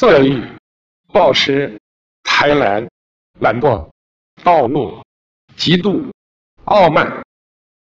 色欲暴食贪婪懒惰暴怒嫉妒傲慢。